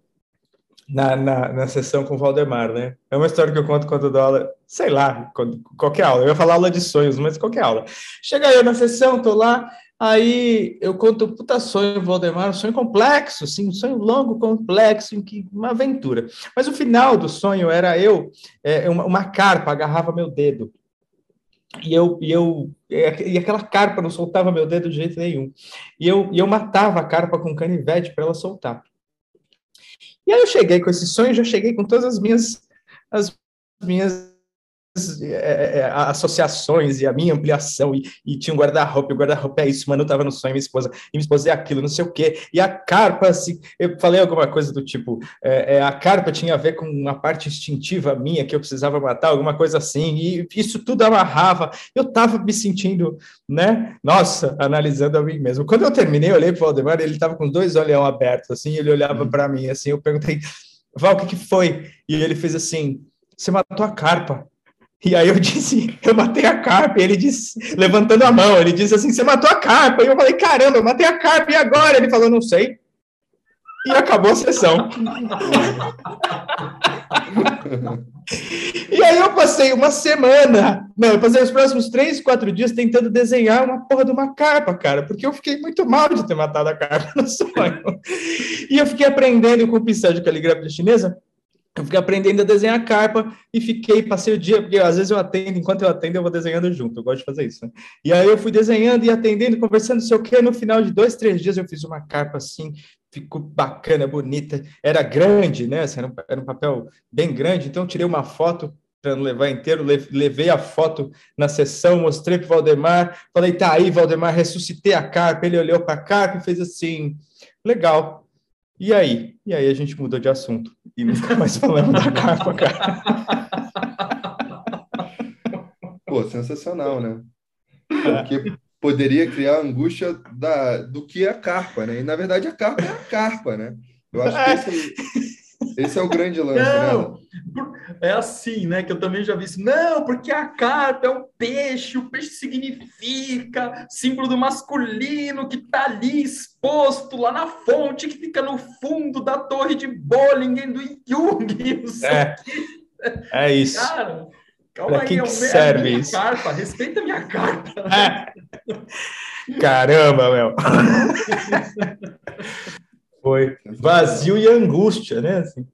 na, na, na sessão com o Valdemar, né? É uma história que eu conto quando dou aula, sei lá, quando, qualquer aula. Eu ia falar aula de sonhos, mas qualquer aula. Chega eu na sessão, tô lá, Aí eu conto, puta sonho, Valdemar, um sonho complexo, sim, um sonho longo, complexo, em que uma aventura. Mas o final do sonho era eu, é, uma, uma carpa agarrava meu dedo. E eu, e eu e aquela carpa não soltava meu dedo de jeito nenhum. E eu, e eu matava a carpa com canivete para ela soltar. Aí eu cheguei com esse sonho, já cheguei com todas as minhas as minhas é, é, é, associações e a minha ampliação, e, e tinha um guarda-roupa, o guarda-roupa é isso, mano, eu tava no sonho, minha esposa, e minha esposa é aquilo, não sei o quê, e a carpa, assim, eu falei alguma coisa do tipo, é, é, a carpa tinha a ver com uma parte instintiva minha que eu precisava matar, alguma coisa assim, e isso tudo amarrava, eu tava me sentindo, né, nossa, analisando a mim mesmo. Quando eu terminei, eu olhei pro Valdemar, ele tava com dois olhão abertos, assim, ele olhava para mim, assim, eu perguntei, Val, o que que foi? E ele fez assim, você matou a carpa. E aí eu disse, eu matei a carpa. Ele disse, levantando a mão, ele disse assim: Você matou a carpa. E eu falei: Caramba, eu matei a carpa. E agora? Ele falou: Não sei. E acabou a sessão. *laughs* e aí eu passei uma semana, não, eu passei os próximos três, quatro dias tentando desenhar uma porra de uma carpa, cara, porque eu fiquei muito mal de ter matado a carpa *laughs* no sonho. E eu fiquei aprendendo com o pincel de caligrafia chinesa eu fiquei aprendendo a desenhar carpa e fiquei, passei o dia, porque às vezes eu atendo, enquanto eu atendo, eu vou desenhando junto, eu gosto de fazer isso. Né? E aí eu fui desenhando e atendendo, conversando, não sei o quê. No final de dois, três dias eu fiz uma carpa assim, ficou bacana, bonita, era grande, né? Assim, era, um, era um papel bem grande, então eu tirei uma foto para não levar inteiro, levei a foto na sessão, mostrei para o Valdemar, falei, tá aí, Valdemar, ressuscitei a carpa, ele olhou para a carpa e fez assim, legal. E aí? E aí a gente mudou de assunto e *laughs* nunca mais falamos da carpa, cara. *laughs* Pô, sensacional, né? Porque poderia criar angústia da, do que é a carpa, né? E na verdade a carpa é a carpa, né? Eu acho que esse, esse é o grande lance, né? Não, né? É assim, né? Que eu também já vi isso. Não, porque a carpa é um peixe, o peixe significa símbolo do masculino que está ali exposto lá na fonte que fica no fundo da torre de Bollingen do Jung. *laughs* É, é isso. Cara, calma pra aí, que, é que serve é isso? carpa, respeita a minha carpa. É. Caramba, meu. *laughs* Foi vazio e angústia, né? Assim.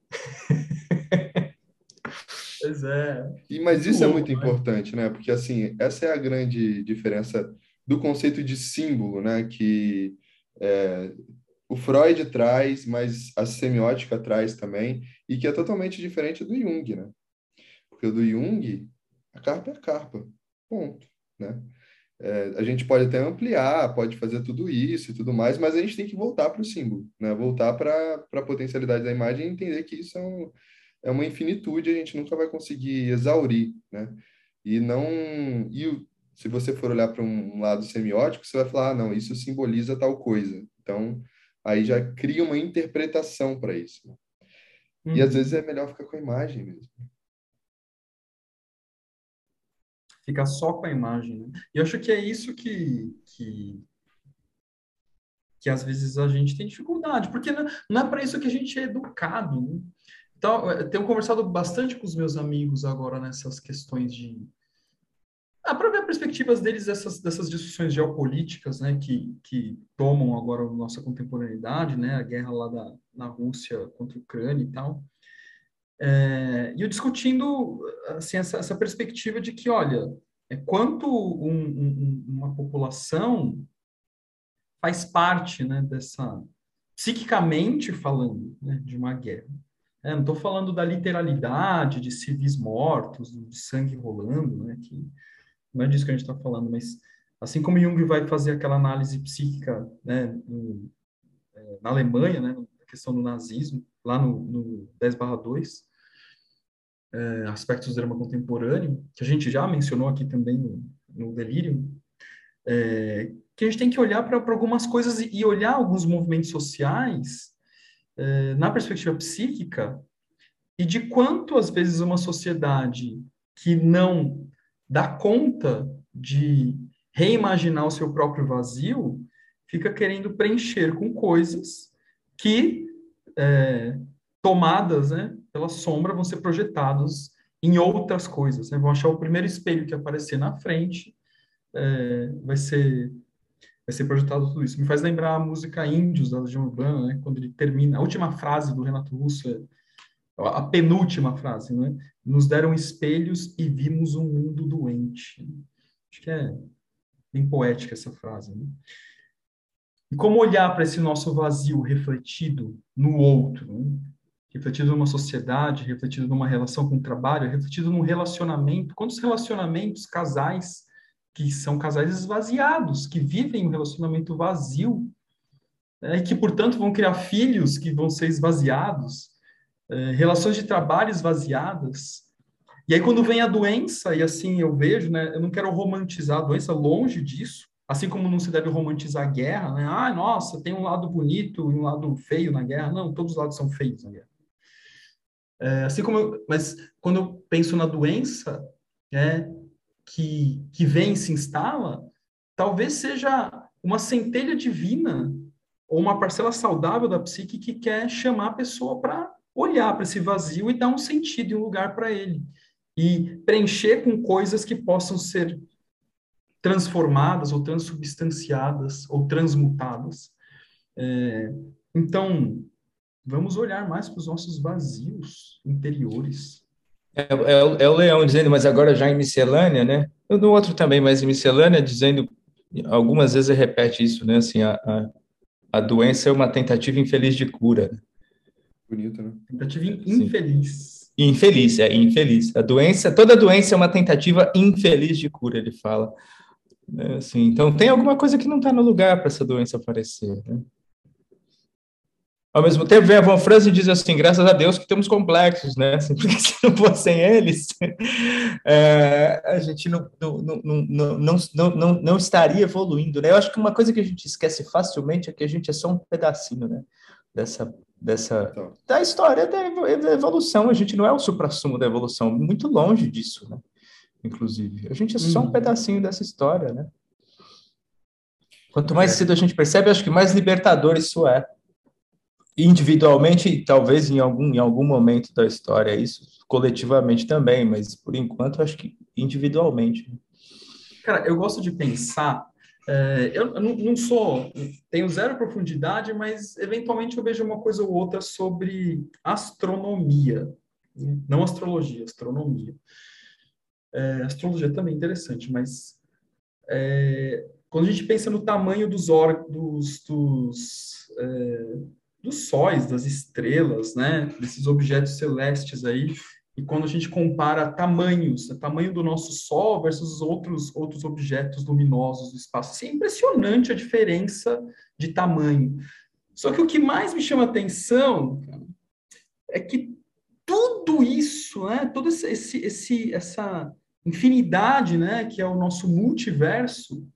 Pois é. E, mas isso é muito né? importante, né? Porque, assim, essa é a grande diferença do conceito de símbolo, né? Que é, o Freud traz, mas a semiótica traz também, e que é totalmente diferente do Jung, né? Porque do Jung, a carpa é a carpa, ponto, né? É, a gente pode até ampliar, pode fazer tudo isso e tudo mais, mas a gente tem que voltar para o símbolo, né? Voltar para a potencialidade da imagem e entender que isso é, um, é uma infinitude, a gente nunca vai conseguir exaurir, né? E não... E se você for olhar para um lado semiótico, você vai falar, ah, não, isso simboliza tal coisa. Então, aí já cria uma interpretação para isso. Né? Uhum. E às uhum. vezes é melhor ficar com a imagem mesmo ficar só com a imagem. Né? E acho que é isso que, que, que às vezes a gente tem dificuldade, porque não, não é para isso que a gente é educado. Né? Então, eu tenho conversado bastante com os meus amigos agora nessas questões de. Ah, para ver perspectivas deles dessas, dessas discussões geopolíticas né, que, que tomam agora nossa contemporaneidade, né, a guerra lá da, na Rússia contra a Ucrânia e tal. É, e eu discutindo assim, essa, essa, perspectiva de que, olha, é quanto um, um, uma população faz parte né, dessa, psiquicamente falando, né, de uma guerra. É, não estou falando da literalidade, de civis mortos, de sangue rolando, né, que não é disso que a gente está falando, mas assim como Jung vai fazer aquela análise psíquica né, no, é, na Alemanha, né, na questão do nazismo, lá no, no 10 2, é, aspectos do drama contemporâneo, que a gente já mencionou aqui também no, no Delirium, é, que a gente tem que olhar para algumas coisas e, olhar alguns movimentos sociais é, na perspectiva psíquica e de quanto, às vezes, uma sociedade que não dá conta de reimaginar o seu próprio vazio fica querendo preencher com coisas que, é, tomadas né, pela sombra vão ser projetados em outras coisas. Né? Vão achar o primeiro espelho que aparecer na frente, é, vai ser vai ser projetado tudo isso. Me faz lembrar a música Índios da Legião Urbana, né? quando ele termina, a última frase do Renato Russo, é, a penúltima frase, né? Nos deram espelhos e vimos um mundo doente. Acho que é bem poética essa frase. Né? E como olhar para esse nosso vazio refletido no outro? Né? Refletido numa sociedade, refletido numa relação com o trabalho, refletido num relacionamento. Quantos relacionamentos, casais, que são casais esvaziados, que vivem um relacionamento vazio, né, e que, portanto, vão criar filhos que vão ser esvaziados, é, relações de trabalho esvaziadas. E aí, quando vem a doença, e assim eu vejo, né, eu não quero romantizar a doença, longe disso, assim como não se deve romantizar a guerra, né? Ah, nossa, tem um lado bonito e um lado feio na guerra. Não, todos os lados são feios na guerra. É, assim como eu, mas quando eu penso na doença, né, que, que vem e se instala, talvez seja uma centelha divina ou uma parcela saudável da psique que quer chamar a pessoa para olhar para esse vazio e dar um sentido e um lugar para ele. E preencher com coisas que possam ser transformadas ou transubstanciadas ou transmutadas. É, então, Vamos olhar mais para os nossos vazios interiores. É, é, é, o Leão dizendo, mas agora já em miscelânea, né? No outro também, mas em miscelânea, dizendo, algumas vezes ele repete isso, né? Assim, a, a, a doença é uma tentativa infeliz de cura. Bonito, né? Tentativa infeliz. Infeliz, é infeliz. A doença, toda doença é uma tentativa infeliz de cura, ele fala. É, assim, então tem alguma coisa que não está no lugar para essa doença aparecer. Né? Ao mesmo tempo, vem a Van Franz e diz assim: graças a Deus que temos complexos, né? *laughs* Assim, porque se não fossem eles, *laughs* é, a gente não, não, não, não, não, não, não estaria evoluindo, né? Eu acho que uma coisa que a gente esquece facilmente é que a gente é só um pedacinho, né? Dessa, dessa então. da história da evolução. A gente não é o supra-sumo da evolução, muito longe disso, né? Inclusive, a gente é só um uhum. pedacinho dessa história, né? Quanto mais é. cedo a gente percebe, acho que mais libertador isso é individualmente, talvez em algum, em algum momento da história, isso coletivamente também, mas por enquanto acho que individualmente. Cara, eu gosto de pensar. É, eu não, não sou, tenho zero profundidade, mas eventualmente eu vejo uma coisa ou outra sobre astronomia, não astrologia, astronomia. É, astrologia também é interessante, mas é, quando a gente pensa no tamanho dos órgãos, dos, dos dos sóis, das estrelas, né, desses objetos celestes aí, e quando a gente compara tamanhos, o né, tamanho do nosso Sol versus outros, outros objetos luminosos do espaço, assim, é impressionante a diferença de tamanho. Só que o que mais me chama atenção é que tudo isso, né, esse, esse, esse, essa infinidade, né, que é o nosso multiverso,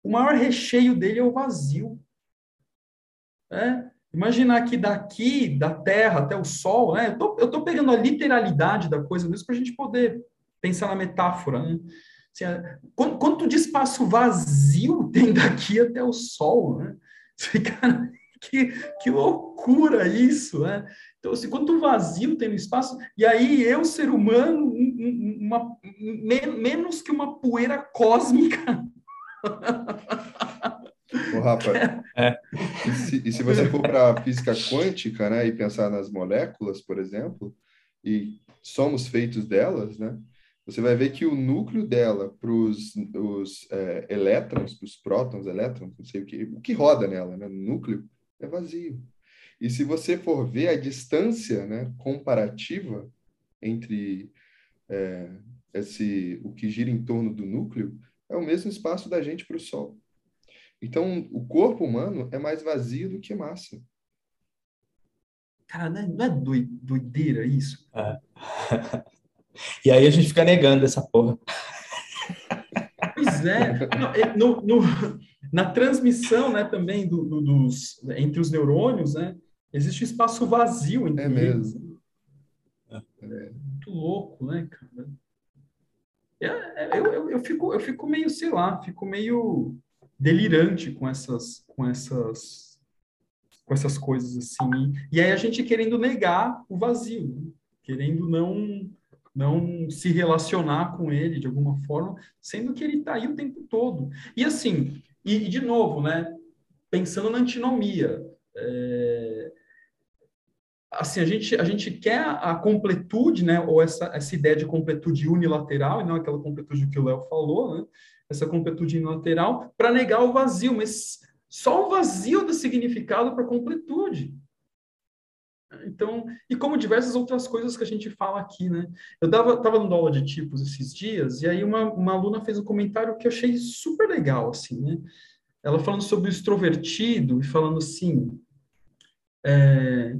o maior recheio dele é o vazio. Né? Imaginar que daqui, da Terra até o Sol, né? eu estou pegando a literalidade da coisa mesmo para a gente poder pensar na metáfora. Né? Assim, quanto, quanto, de espaço vazio *laughs* tem daqui até o Sol? Né? *laughs* Que, que loucura isso, né? Então, assim, quanto vazio tem no espaço, e aí eu, ser humano, uma, menos que uma poeira cósmica *laughs* Ô, Rafa, *laughs* é. e, se, e se você for para a física quântica, né, e pensar nas moléculas, por exemplo, e somos feitos delas, né, você vai ver que o núcleo dela para os é, elétrons, para os prótons, elétrons, não sei o que, o que roda nela, né, no núcleo, é vazio. E se você for ver a distância né, comparativa entre é, esse, o que gira em torno do núcleo, é o mesmo espaço da gente para o Sol. Então, o corpo humano é mais vazio do que massa. Cara, não é, é doideira isso? É. *laughs* e aí a gente fica negando essa porra. Pois é. é. No, no, na transmissão, né, também do, do, dos, entre os neurônios, né, existe um espaço vazio entre é eles. Mesmo. É muito louco, né, cara? É, eu, eu, eu, fico, eu fico meio, sei lá, fico meio delirante com essas, com essas, com essas coisas assim. E aí a gente querendo negar o vazio, né? querendo não não se relacionar com ele de alguma forma, sendo que ele está aí o tempo todo. E assim, e, e, de novo, né, pensando na antinomia, é, assim, a gente, a gente quer a completude, né, ou essa, essa ideia de completude unilateral, e não aquela completude que o Léo falou, né, essa completude lateral, para negar o vazio, mas só o vazio dá significado para a completude. Então, e como diversas outras coisas que a gente fala aqui, né? Eu estava dando aula de tipos esses dias, e aí uma, uma aluna fez um comentário que eu achei super legal, assim, né? Ela falando sobre o extrovertido e falando assim, é,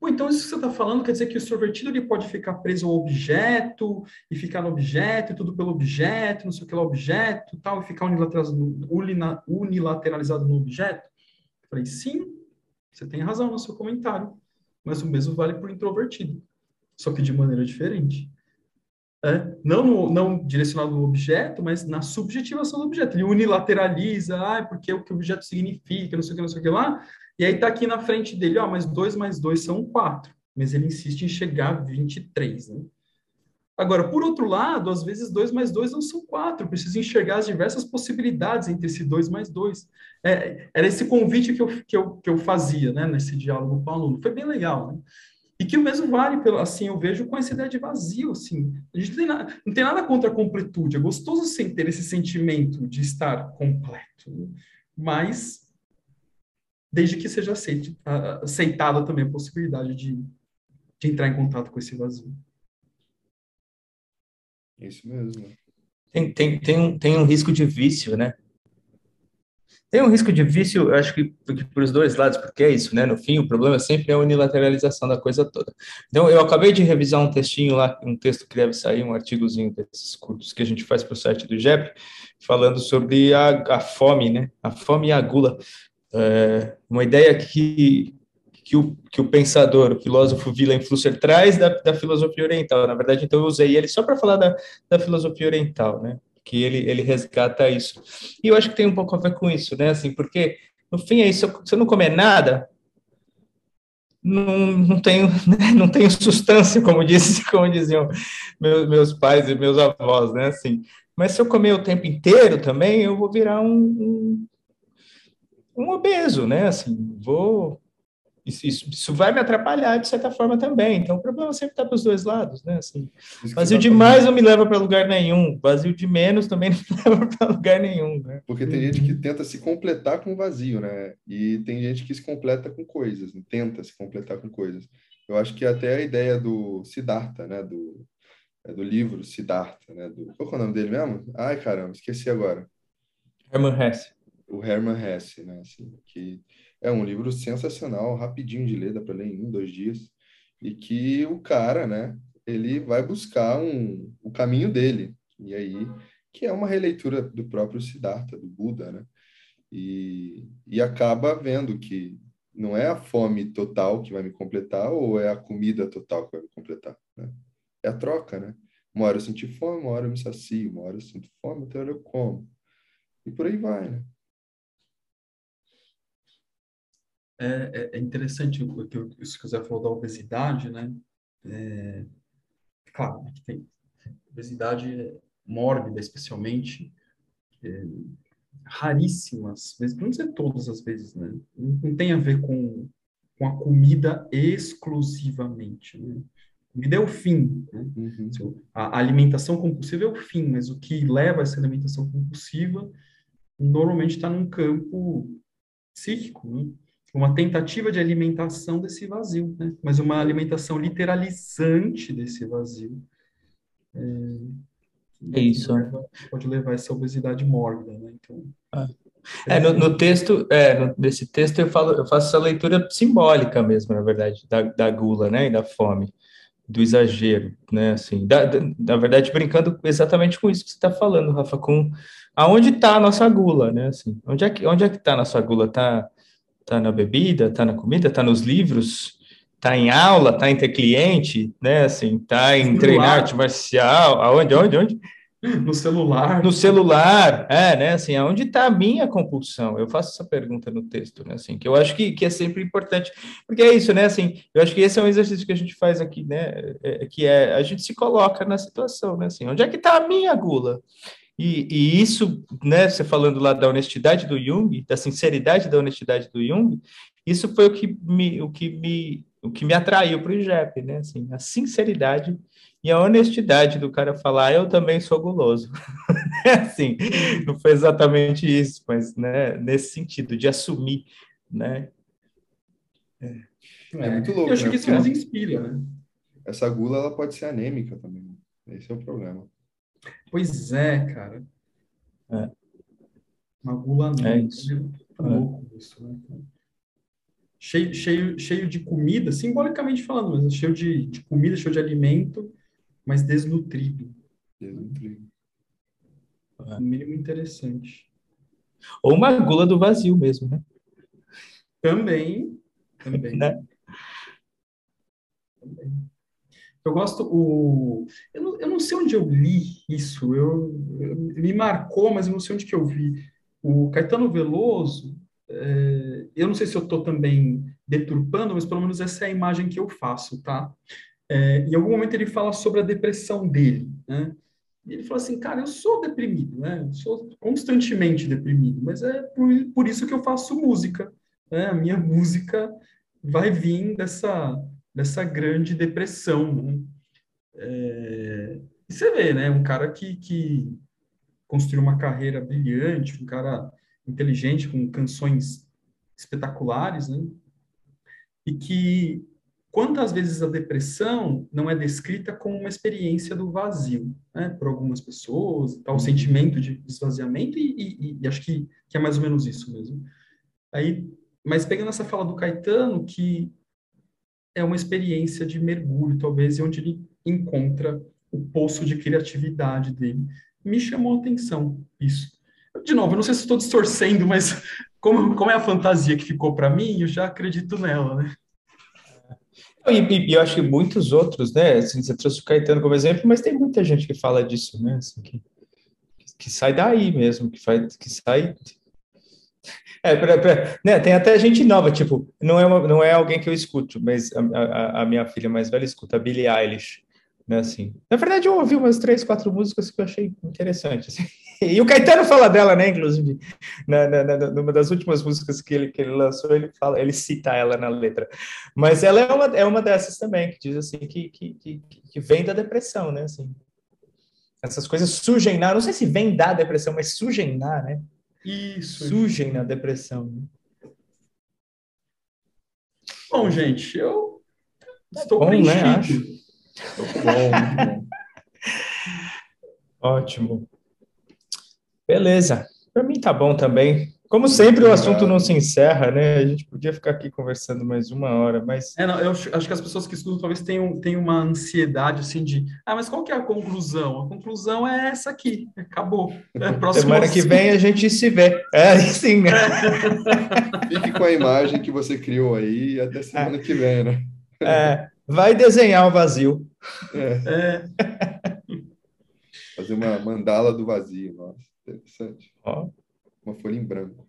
Bom, então isso que você está falando quer dizer que o extrovertido ele pode ficar preso ao objeto e ficar no objeto e tudo pelo objeto, não sei o que lá, objeto tal, e ficar unilateralizado, no objeto? Eu falei, sim, você tem razão no seu comentário, mas o mesmo vale para o introvertido, só que de maneira diferente. É, não, no, não direcionado no objeto, mas na subjetivação do objeto. Ele unilateraliza, ah, porque o que o objeto significa, não sei o que, não sei o que lá, e aí está aqui na frente dele, ó, mas 2 mais 2 são 4. Mas ele insiste em chegar a 23, né? Agora, por outro lado, às vezes 2 mais 2 não são 4. Preciso enxergar as diversas possibilidades entre esse 2 mais 2. É, era esse convite que eu, que, eu, que eu fazia, né, nesse diálogo com o aluno. Foi bem legal, né? E que o mesmo vale, pelo, assim, eu vejo com essa ideia de vazio, assim. A gente tem, nada, não tem nada contra a completude. É gostoso sem ter esse sentimento de estar completo. Né? Mas desde que seja aceite, aceitada também a possibilidade de, de entrar em contato com esse vazio. Isso mesmo. Tem, tem, tem, um, tem um risco de vício, né? Tem um risco de vício, acho que, que para os dois lados, porque é isso, né? No fim, o problema sempre é a unilateralização da coisa toda. Então, eu acabei de revisar um textinho lá, um texto que deve sair, um artigozinho desses curtos que a gente faz para o site do JEP, falando sobre a, a fome, né? A fome e a gula. É, uma ideia que, que, o, que o pensador, o filósofo Willem Flusser traz da, da filosofia oriental. Na verdade, então, eu usei ele só para falar da, da filosofia oriental, né? que ele, ele resgata isso. E eu acho que tem um pouco a ver com isso, né? Assim, porque no fim é isso, se eu não comer nada, não, não tenho *laughs* né? não tenho substância, como disse, *laughs* como diziam meus, meus pais e meus avós, né? Assim, mas se eu comer o tempo inteiro também, eu vou virar um, um, um obeso, né? Assim, vou isso, isso, isso, vai me atrapalhar de certa forma também. Então, o problema sempre está para os dois lados, né? Assim, vazio demais não me leva para lugar nenhum, vazio de menos também *laughs* não me leva para lugar nenhum. Né? Porque tem gente que tenta se completar com vazio, né? E tem gente que se completa com coisas, né? tenta se completar com coisas. Eu acho que até a ideia do Siddhartha, né? Do, é do livro Siddhartha, né? Do, qual é o nome dele mesmo? Ai, caramba, esqueci agora. Hermann Hesse. O Hermann Hesse, né? Assim, que é um livro sensacional, rapidinho de ler, dá para ler em um, dois dias, e que o cara, né, ele vai buscar um, o caminho dele, e aí, que é uma releitura do próprio Siddhartha, do Buda, né, e, e acaba vendo que não é a fome total que vai me completar ou é a comida total que vai me completar, né? É a troca, né? Uma hora eu senti fome, uma hora eu me sacio, uma hora eu sinto fome, outra hora eu como. E por aí vai, né? É, é, é interessante o que o José falou da obesidade, né? É, claro, que tem obesidade mórbida, especialmente, é, raríssimas, vezes, não dizer todas as vezes, né? Não tem a ver com, com a comida exclusivamente, né? Comida é o fim, né? Uhum. A alimentação compulsiva é o fim, mas o que leva a essa alimentação compulsiva normalmente está num campo psíquico, né? Uma tentativa de alimentação desse vazio, né? mas uma alimentação literalizante desse vazio. É, é isso. Pode levar a essa obesidade mórbida, né? Então, ah. É, no, no, texto, é, nesse texto eu falo, eu faço essa leitura simbólica mesmo, na verdade, da, da gula, né, e da fome, do exagero, né, assim, da, da, na verdade, brincando exatamente com isso que você está falando, Rafa, com aonde está a nossa gula, né, assim, onde é que, onde é que está a nossa gula? Está Está na bebida, está na comida, está nos livros, está em aula, está em ter cliente, né? Assim, está em celular. treinar arte marcial. Aonde, onde, onde? No celular. No celular, é, né? Assim, aonde está a minha compulsão? Eu faço essa pergunta no texto, né? Assim, que eu acho que, que é sempre importante, porque é isso, né? Assim, eu acho que esse é um exercício que a gente faz aqui, né? É, que é a gente se coloca na situação, né? Assim, onde é que está a minha gula? E, e, isso, né, você falando lá da honestidade do Jung, da sinceridade da honestidade do Jung, isso foi o que me, o que me, o que me atraiu para o IGEP, né? Assim, a sinceridade e a honestidade do cara falar, eu também sou guloso. *laughs* assim, não foi exatamente isso, mas né, nesse sentido, de assumir, né? É, é muito louco. Eu acho né? que isso nos inspira, né? Essa gula, ela pode ser anêmica também. Esse é o problema. Pois é, cara. É. Uma gula não. É isso. É louco isso, né? Cheio, cheio, cheio de comida, simbolicamente falando, mas cheio de, de comida, cheio de alimento, mas desnutrido. Desnutrido. É. No mínimo interessante. Ou uma gula do vazio mesmo, né? Também. Também. *laughs* né? Também. Eu gosto o eu não, eu não sei onde eu li isso. Eu, eu, me marcou, mas eu não sei onde que eu vi. O Caetano Veloso, é, eu não sei se eu estou também deturpando, mas pelo menos essa é a imagem que eu faço, tá? É, em algum momento ele fala sobre a depressão dele, né? Ele fala assim, cara, eu sou deprimido, né? Eu sou constantemente deprimido, mas é por, por isso que eu faço música, né? A minha *laughs* música vai vir dessa dessa grande depressão. Né? É, e você vê, né, um cara que, que construiu uma carreira brilhante, um cara inteligente, com canções espetaculares, né? E que quantas vezes a depressão não é descrita como uma experiência do vazio, né, por algumas pessoas, tal, o uhum. sentimento de esvaziamento, e, e, e, acho que, que é mais ou menos isso mesmo. Aí, mas pegando essa fala do Caetano, que é uma experiência de mergulho, talvez, onde ele encontra o poço de criatividade dele. Me chamou a atenção isso. De novo, eu não sei se estou distorcendo, mas *laughs* como, como é a fantasia que ficou para mim, eu já acredito nela, né? E, e, eu acho que muitos outros, né? Assim, você trouxe o Caetano como exemplo, mas tem muita gente que fala disso, né? Assim, que, que sai daí mesmo, que, faz, que sai. *laughs* É, pra, pra, né, tem até gente nova, tipo, não é, uma, não é alguém que eu escuto, mas a, a, a minha filha mais velha escuta, a Billie Eilish né, assim. Na verdade, eu ouvi umas três, quatro músicas que eu achei interessante, assim. *laughs* E o Caetano fala dela, né, inclusive, na, na, na, numa das últimas músicas que ele, que ele lançou, ele fala, ele cita ela na letra. Mas ela é uma, é uma dessas também, que diz assim, que, que, que, que vem da depressão, né, assim. Essas coisas surgem na, não sei se vem da depressão, mas surgem na, né? Isso. Surgem na depressão. Né? Bom, gente, eu estou Bom, preenchido. Né, acho. Bom, *laughs* Ótimo. Beleza. Para mim tá bom também. Como sempre, o assunto não se encerra, né? A gente podia ficar aqui conversando mais uma hora, mas. É, não, eu acho que as pessoas que estudam talvez tenham, tenham uma ansiedade assim de. Ah, mas qual que é a conclusão? A conclusão é essa aqui. Acabou. É, *laughs* próximo Semana que vem a gente se vê. É, sim, né? *laughs* Fique com a imagem que você criou aí e até semana é. que vem, né? É. Vai desenhar o vazio. É. é. Fazer uma mandala do vazio. Nossa, interessante. Ó. Uma folha em branco.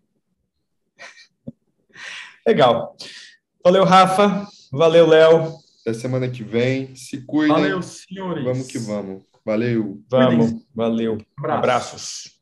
*laughs* Legal. Valeu, Rafa. Valeu, Léo. Até semana que vem. Se cuidem. Valeu, senhores. Vamos que vamos. Valeu. Vamos. Valeu. Abraços. Abraços.